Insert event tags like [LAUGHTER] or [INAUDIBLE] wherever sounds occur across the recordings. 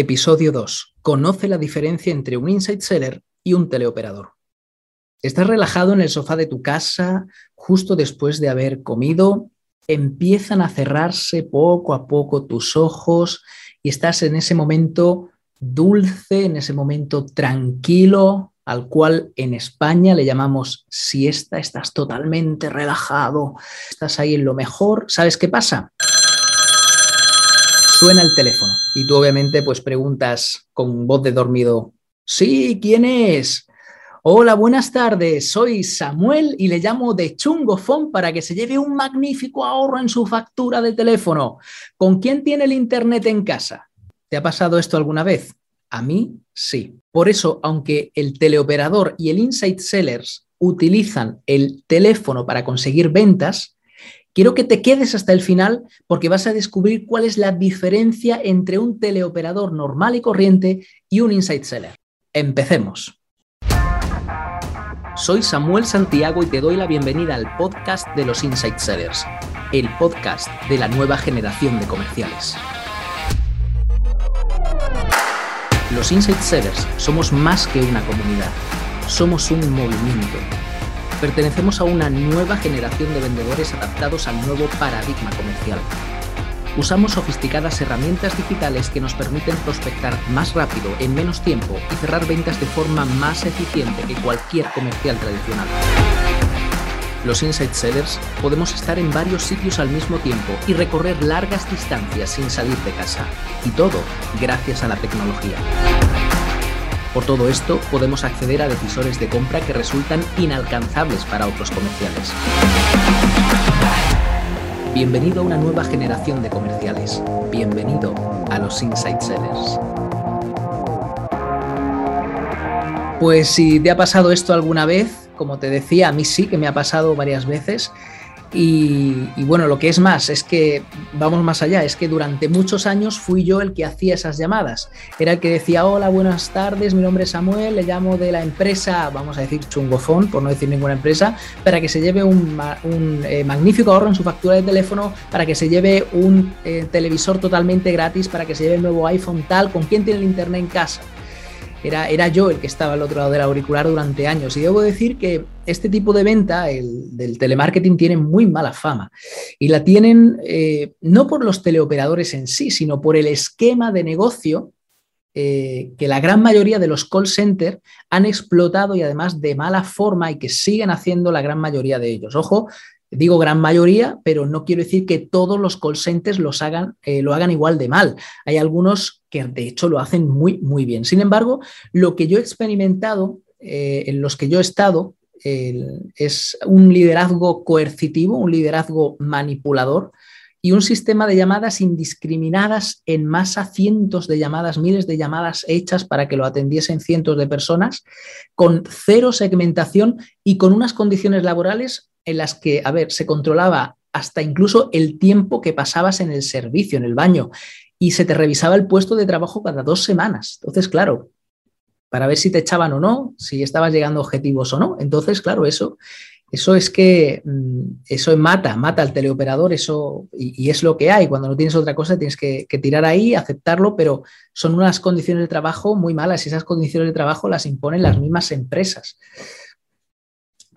Episodio 2. Conoce la diferencia entre un inside seller y un teleoperador. Estás relajado en el sofá de tu casa justo después de haber comido, empiezan a cerrarse poco a poco tus ojos y estás en ese momento dulce, en ese momento tranquilo, al cual en España le llamamos siesta, estás totalmente relajado, estás ahí en lo mejor. ¿Sabes qué pasa? Suena el teléfono y tú obviamente pues preguntas con voz de dormido, sí, ¿quién es? Hola, buenas tardes. Soy Samuel y le llamo de Chungofón para que se lleve un magnífico ahorro en su factura de teléfono. ¿Con quién tiene el Internet en casa? ¿Te ha pasado esto alguna vez? A mí sí. Por eso, aunque el teleoperador y el Insight Sellers utilizan el teléfono para conseguir ventas, Quiero que te quedes hasta el final porque vas a descubrir cuál es la diferencia entre un teleoperador normal y corriente y un inside seller. Empecemos. Soy Samuel Santiago y te doy la bienvenida al podcast de los Inside Sellers, el podcast de la nueva generación de comerciales. Los Inside Sellers somos más que una comunidad, somos un movimiento Pertenecemos a una nueva generación de vendedores adaptados al nuevo paradigma comercial. Usamos sofisticadas herramientas digitales que nos permiten prospectar más rápido, en menos tiempo y cerrar ventas de forma más eficiente que cualquier comercial tradicional. Los Inside Sellers podemos estar en varios sitios al mismo tiempo y recorrer largas distancias sin salir de casa. Y todo gracias a la tecnología. Por todo esto, podemos acceder a decisores de compra que resultan inalcanzables para otros comerciales. Bienvenido a una nueva generación de comerciales. Bienvenido a los Inside Sellers. Pues si te ha pasado esto alguna vez, como te decía, a mí sí que me ha pasado varias veces y, bueno, lo que es más, es que vamos más allá, es que durante muchos años fui yo el que hacía esas llamadas. Era el que decía, hola, buenas tardes, mi nombre es Samuel, le llamo de la empresa, vamos a decir chungofón, por no decir ninguna empresa, para que se lleve un, eh, magnífico ahorro en su factura de teléfono, para que se lleve un eh, televisor totalmente gratis, para que se lleve el nuevo iPhone tal, con quién tiene el internet en casa. Era, yo el que estaba al otro lado del auricular durante años. Y debo decir que este tipo de venta, el del telemarketing, tiene muy mala fama. Y la tienen eh, no por los teleoperadores en sí, sino por el esquema de negocio eh, que la gran mayoría de los call centers han explotado y además de mala forma y que siguen haciendo la gran mayoría de ellos. Ojo, Digo gran mayoría, pero no quiero decir que todos los call centers los hagan, eh, lo hagan igual de mal. Hay algunos que de hecho lo hacen muy, muy bien. Sin embargo, lo que yo he experimentado, eh, en los que yo he estado, es un liderazgo coercitivo, un liderazgo manipulador y un sistema de llamadas indiscriminadas en masa, cientos de llamadas, miles de llamadas hechas para que lo atendiesen cientos de personas, con cero segmentación y con unas condiciones laborales en las que, a ver, se controlaba hasta incluso el tiempo que pasabas en el servicio, en el baño, y se te revisaba el puesto de trabajo cada dos semanas. Entonces, claro, para ver si te echaban o no, si estabas llegando a objetivos o no. Entonces, claro, eso, eso es que mm, eso mata, mata al teleoperador, eso, y, es lo que hay. Cuando no tienes otra cosa, tienes que, que, tirar ahí, aceptarlo, pero son unas condiciones de trabajo muy malas y esas condiciones de trabajo las imponen las mismas empresas.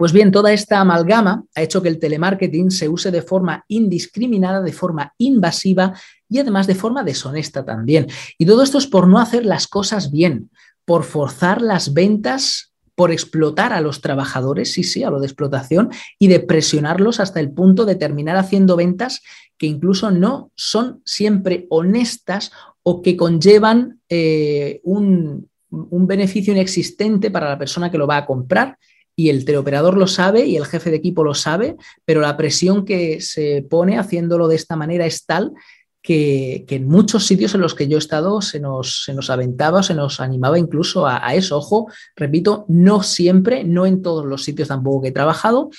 Pues bien, toda esta amalgama ha hecho que el telemarketing se use de forma indiscriminada, de forma invasiva y además de forma deshonesta también. Y todo esto es por no hacer las cosas bien, por forzar las ventas, por explotar a los trabajadores, sí, sí, a lo de explotación, y de presionarlos hasta el punto de terminar haciendo ventas que incluso no son siempre honestas o que conllevan eh, un, un beneficio inexistente para la persona que lo va a comprar y el teleoperador lo sabe y el jefe de equipo lo sabe, pero la presión que se pone haciéndolo de esta manera es tal que, en muchos sitios en los que yo he estado se nos, se nos aventaba, se nos animaba incluso a, a, eso. Ojo, repito, no siempre, no en todos los sitios tampoco que he trabajado.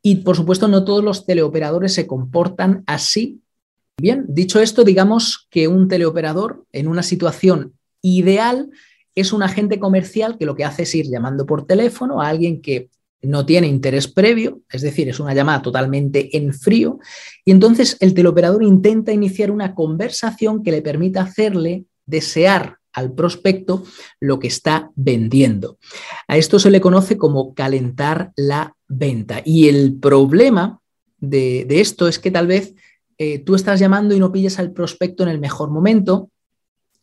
Y por supuesto, no todos los teleoperadores se comportan así. Bien, dicho esto, digamos que un teleoperador en una situación ideal es un agente comercial que lo que hace es ir llamando por teléfono a alguien que no tiene interés previo, es decir, es una llamada totalmente en frío, y entonces el teleoperador intenta iniciar una conversación que le permita hacerle desear al prospecto lo que está vendiendo. A esto se le conoce como calentar la venta. Y el problema de, esto es que tal vez eh, tú estás llamando y no pilles al prospecto en el mejor momento,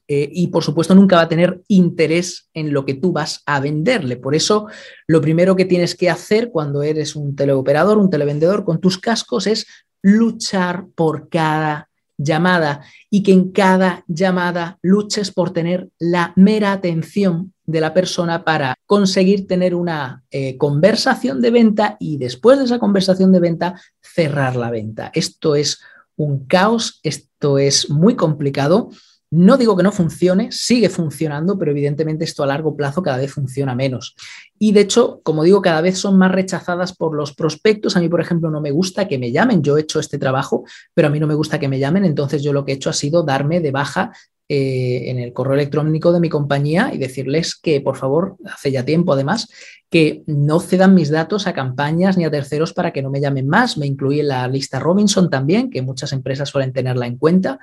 eh, y por supuesto nunca va a tener interés en lo que tú vas a venderle. Por eso lo primero que tienes que hacer cuando eres un teleoperador, un televendedor con tus cascos es luchar por cada llamada y que en cada llamada luches por tener la mera atención de la persona para conseguir tener una eh, conversación de venta y después de esa conversación de venta cerrar la venta. Esto es un caos, esto es muy complicado no digo que no funcione, sigue funcionando, pero evidentemente esto a largo plazo cada vez funciona menos. Y de hecho, como digo, cada vez son más rechazadas por los prospectos. A mí, por ejemplo, no me gusta que me llamen. Yo he hecho este trabajo, pero a mí no me gusta que me llamen. Entonces yo lo que he hecho ha sido darme de baja eh, en el correo electrónico de mi compañía y decirles que, por favor, hace ya tiempo además, que no cedan mis datos a campañas ni a terceros para que no me llamen más. Me incluí en la lista Robinson también, que muchas empresas suelen tenerla en cuenta.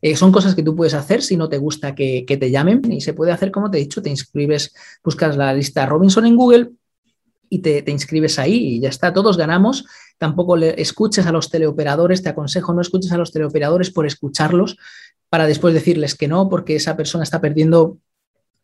Eh, son cosas que tú puedes hacer si no te gusta que, te llamen y se puede hacer, como te he dicho, te inscribes, buscas la lista Robinson en Google y te, te, inscribes ahí y ya está, todos ganamos. Tampoco escuches a los teleoperadores, te aconsejo no escuches a los teleoperadores por escucharlos para después decirles que no, porque esa persona está perdiendo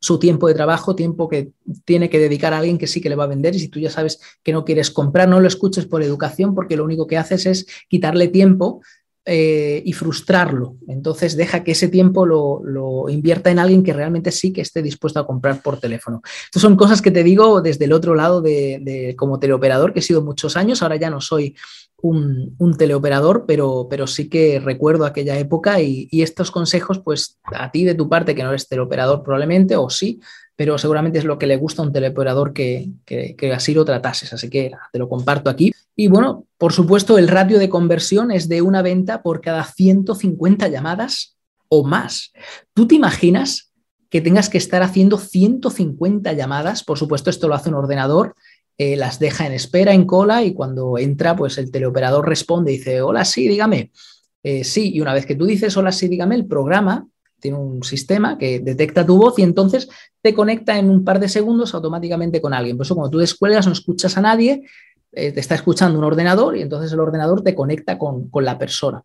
su tiempo de trabajo, tiempo que tiene que dedicar a alguien que sí que le va a vender y si tú ya sabes que no quieres comprar, no lo escuches por educación porque lo único que haces es quitarle tiempo eh, y frustrarlo. Entonces deja que ese tiempo lo, invierta en alguien que realmente sí que esté dispuesto a comprar por teléfono. Estas son cosas que te digo desde el otro lado de, como teleoperador, que he sido muchos años, ahora ya no soy un, teleoperador, pero, pero, sí que recuerdo aquella época y, y, estos consejos, pues a ti de tu parte, que no eres teleoperador probablemente, o sí, pero seguramente es lo que le gusta a un teleoperador que, así lo tratases. Así que te lo comparto aquí. Y bueno, por supuesto, el ratio de conversión es de una venta por cada 150 llamadas o más. ¿Tú te imaginas que tengas que estar haciendo 150 llamadas? Por supuesto, esto lo hace un ordenador. Eh, las deja en espera, en cola, y cuando entra, pues el teleoperador responde y dice, hola, sí, dígame. Eh, sí, y una vez que tú dices, hola, sí, dígame, el programa tiene un sistema que detecta tu voz y entonces te conecta en un par de segundos automáticamente con alguien. Por eso cuando tú descuelgas no escuchas a nadie, eh, te está escuchando un ordenador y entonces el ordenador te conecta con, la persona.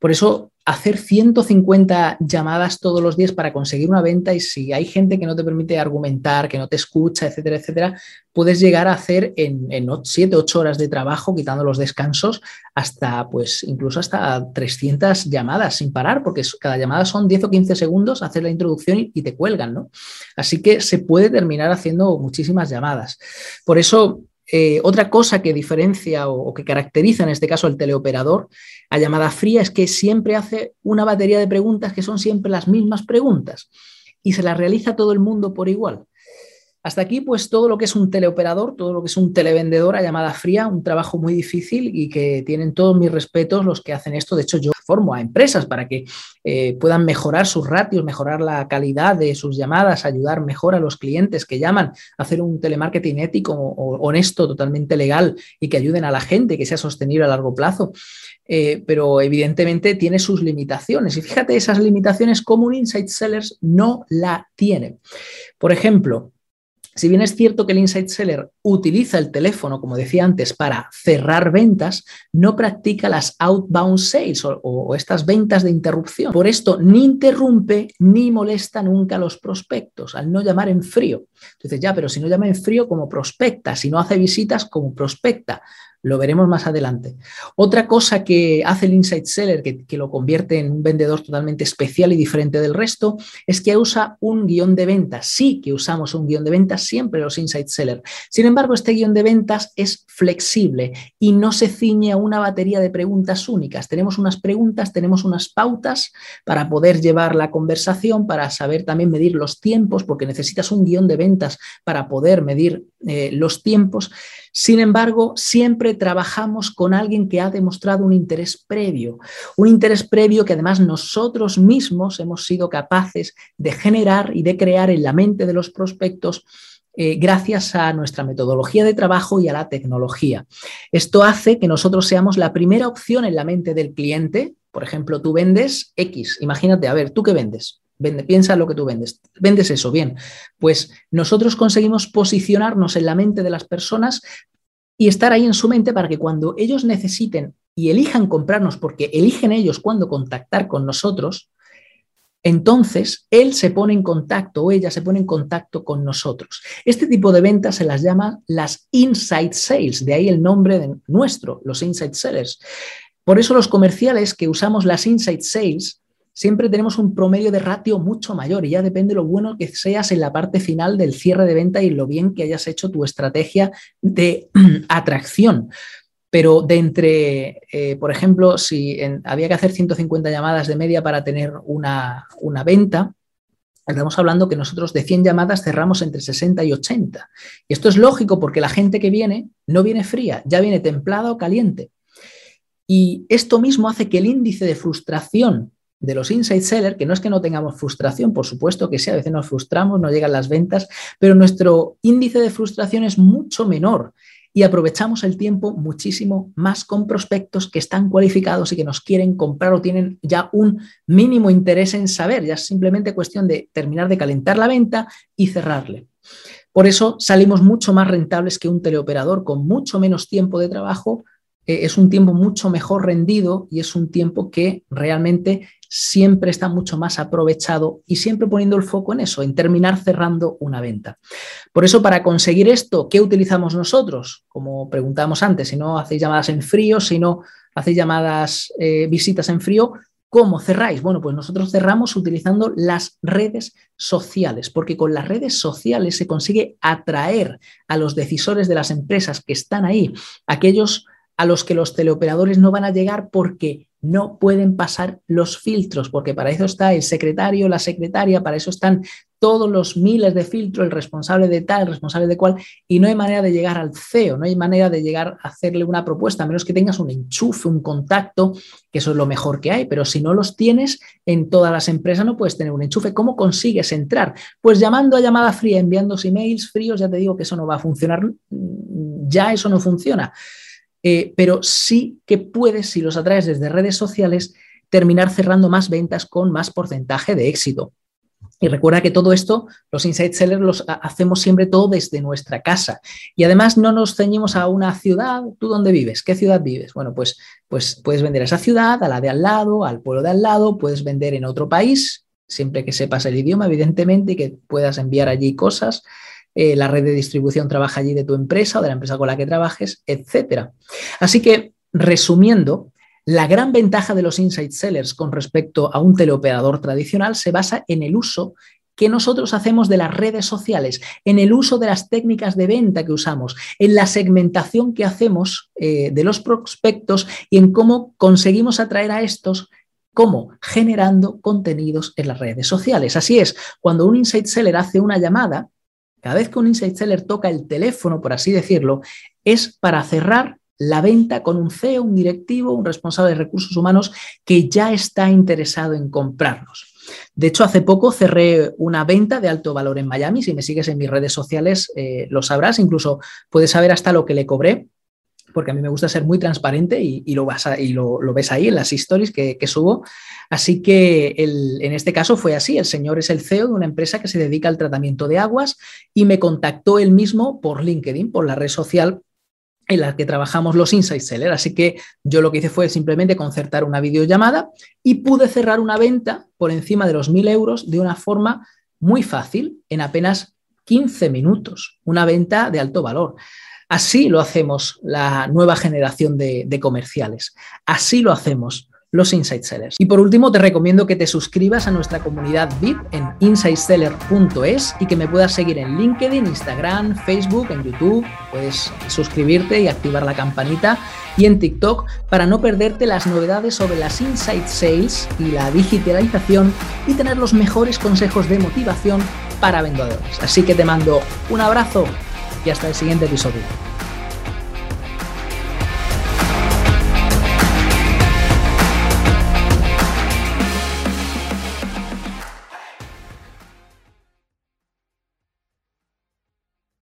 Por eso, hacer 150 llamadas todos los días para conseguir una venta y si hay gente que no te permite argumentar, que no te escucha, etcétera, etcétera, puedes llegar a hacer en, en 7, 8 horas de trabajo, quitando los descansos, hasta, pues, incluso hasta 300 llamadas sin parar, porque cada llamada son 10 o 15 segundos, hacer la introducción y, y te cuelgan, ¿no? Así que se puede terminar haciendo muchísimas llamadas. Por eso, eh, otra cosa que diferencia o, que caracteriza en este caso el teleoperador a llamada fría es que siempre hace una batería de preguntas que son siempre las mismas preguntas y se las realiza todo el mundo por igual. Hasta aquí, pues todo lo que es un teleoperador, todo lo que es un televendedor a llamada fría, un trabajo muy difícil y que tienen todos mis respetos los que hacen esto. De hecho, yo formo a empresas para que eh, puedan mejorar sus ratios, mejorar la calidad de sus llamadas, ayudar mejor a los clientes que llaman, hacer un telemarketing ético, honesto, totalmente legal y que ayuden a la gente, que sea sostenible a largo plazo. Eh, pero evidentemente tiene sus limitaciones. Y fíjate, esas limitaciones como un Insight Sellers no la tiene. Por ejemplo, si bien es cierto que el Inside Seller utiliza el teléfono, como decía antes, para cerrar ventas, no practica las outbound sales o, estas ventas de interrupción. Por esto, ni interrumpe ni molesta nunca a los prospectos, al no llamar en frío. Entonces, ya, pero si no llama en frío, como prospecta, si no hace visitas, como prospecta. Lo veremos más adelante. Otra cosa que hace el Insight Seller, que, lo convierte en un vendedor totalmente especial y diferente del resto, es que usa un guion de ventas. Sí que usamos un guion de ventas siempre los Insight Seller. Sin embargo, este guion de ventas es flexible y no se ciñe a una batería de preguntas únicas. Tenemos unas preguntas, tenemos unas pautas para poder llevar la conversación, para saber también medir los tiempos, porque necesitas un guion de ventas para poder medir eh, los tiempos. Sin embargo, siempre trabajamos con alguien que ha demostrado un interés previo, un interés previo que además nosotros mismos hemos sido capaces de generar y de crear en la mente de los prospectos eh, gracias a nuestra metodología de trabajo y a la tecnología. Esto hace que nosotros seamos la primera opción en la mente del cliente. Por ejemplo, tú vendes X. Imagínate, a ver, ¿tú qué vendes? Vende, piensa lo que tú vendes. Vendes eso, bien. Pues nosotros conseguimos posicionarnos en la mente de las personas y estar ahí en su mente para que cuando ellos necesiten y elijan comprarnos, porque eligen ellos cuando contactar con nosotros, entonces él se pone en contacto o ella se pone en contacto con nosotros. Este tipo de ventas se las llama las inside sales, de ahí el nombre de nuestro, los inside sellers. Por eso los comerciales que usamos las inside sales siempre tenemos un promedio de ratio mucho mayor y ya depende lo bueno que seas en la parte final del cierre de venta y lo bien que hayas hecho tu estrategia de [CLEARS THROAT] atracción. Pero de entre, eh, por ejemplo, si había que hacer 150 llamadas de media para tener una, una venta, Estamos hablando que nosotros de 100 llamadas cerramos entre 60 y 80. Y esto es lógico porque la gente que viene no viene fría, ya viene templada o caliente. Y esto mismo hace que el índice de frustración de los inside sellers, que no es que no tengamos frustración, por supuesto que sí, a veces nos frustramos, no llegan las ventas, pero nuestro índice de frustración es mucho menor y aprovechamos el tiempo muchísimo más con prospectos que están cualificados y que nos quieren comprar o tienen ya un mínimo interés en saber, ya es simplemente cuestión de terminar de calentar la venta y cerrarle. Por eso salimos mucho más rentables que un teleoperador con mucho menos tiempo de trabajo, eh, es un tiempo mucho mejor rendido y es un tiempo que realmente siempre está mucho más aprovechado y siempre poniendo el foco en eso, en terminar cerrando una venta. Por eso, para conseguir esto, ¿qué utilizamos nosotros? Como preguntamos antes, si no hacéis llamadas en frío, si no hacéis llamadas, eh, visitas en frío, ¿Cómo cerráis? Bueno, pues nosotros cerramos utilizando las redes sociales, porque con las redes sociales se consigue atraer a los decisores de las empresas que están ahí, aquellos a los que los teleoperadores no van a llegar porque no pueden pasar los filtros, porque para eso está el secretario, la secretaria, para eso están todos los miles de filtros, el responsable de tal, el responsable de cual, y no hay manera de llegar al CEO, no hay manera de llegar a hacerle una propuesta, a menos que tengas un enchufe, un contacto, que eso es lo mejor que hay, pero si no los tienes en todas las empresas no puedes tener un enchufe. ¿Cómo consigues entrar? Pues llamando a llamada fría, enviando emails fríos, ya te digo que eso no va a funcionar, ya eso no funciona. Eh, pero sí que puedes, si los atraes desde redes sociales, terminar cerrando más ventas con más porcentaje de éxito. Y recuerda que todo esto, los inside sellers los hacemos siempre todo desde nuestra casa. Y además no nos ceñimos a una ciudad. ¿Tú dónde vives? ¿Qué ciudad vives? Bueno, pues, pues puedes vender a esa ciudad, a la de al lado, al pueblo de al lado, puedes vender en otro país, siempre que sepas el idioma, evidentemente, y que puedas enviar allí cosas. Eh, la red de distribución trabaja allí de tu empresa o de la empresa con la que trabajes, etc. Así que, resumiendo, la gran ventaja de los inside sellers con respecto a un teleoperador tradicional se basa en el uso que nosotros hacemos de las redes sociales, en el uso de las técnicas de venta que usamos, en la segmentación que hacemos eh, de los prospectos y en cómo conseguimos atraer a estos ¿Cómo? Generando contenidos en las redes sociales. Así es, cuando un inside seller hace una llamada, cada vez que un inside seller toca el teléfono, por así decirlo, es para cerrar la venta con un CEO, un directivo, un responsable de recursos humanos que ya está interesado en comprarnos. De hecho, hace poco cerré una venta de alto valor en Miami. Si me sigues en mis redes sociales, eh, lo sabrás. Incluso puedes saber hasta lo que le cobré porque a mí me gusta ser muy transparente y, lo, vas y lo, ves ahí en las stories que, subo. Así que en este caso fue así. El señor es el CEO de una empresa que se dedica al tratamiento de aguas y me contactó él mismo por LinkedIn, por la red social en la que trabajamos los Inside Seller. Así que yo lo que hice fue simplemente concertar una videollamada y pude cerrar una venta por encima de los 1.000 euros de una forma muy fácil, en apenas 15 minutos. Una venta de alto valor. Así lo hacemos la nueva generación de, comerciales. Así lo hacemos los Inside Sellers. Y por último, te recomiendo que te suscribas a nuestra comunidad VIP en insideseller.es y que me puedas seguir en LinkedIn, Instagram, Facebook, en YouTube. Puedes suscribirte y activar la campanita y en TikTok para no perderte las novedades sobre las Inside Sales y la digitalización y tener los mejores consejos de motivación para vendedores. Así que te mando un abrazo y hasta el siguiente episodio.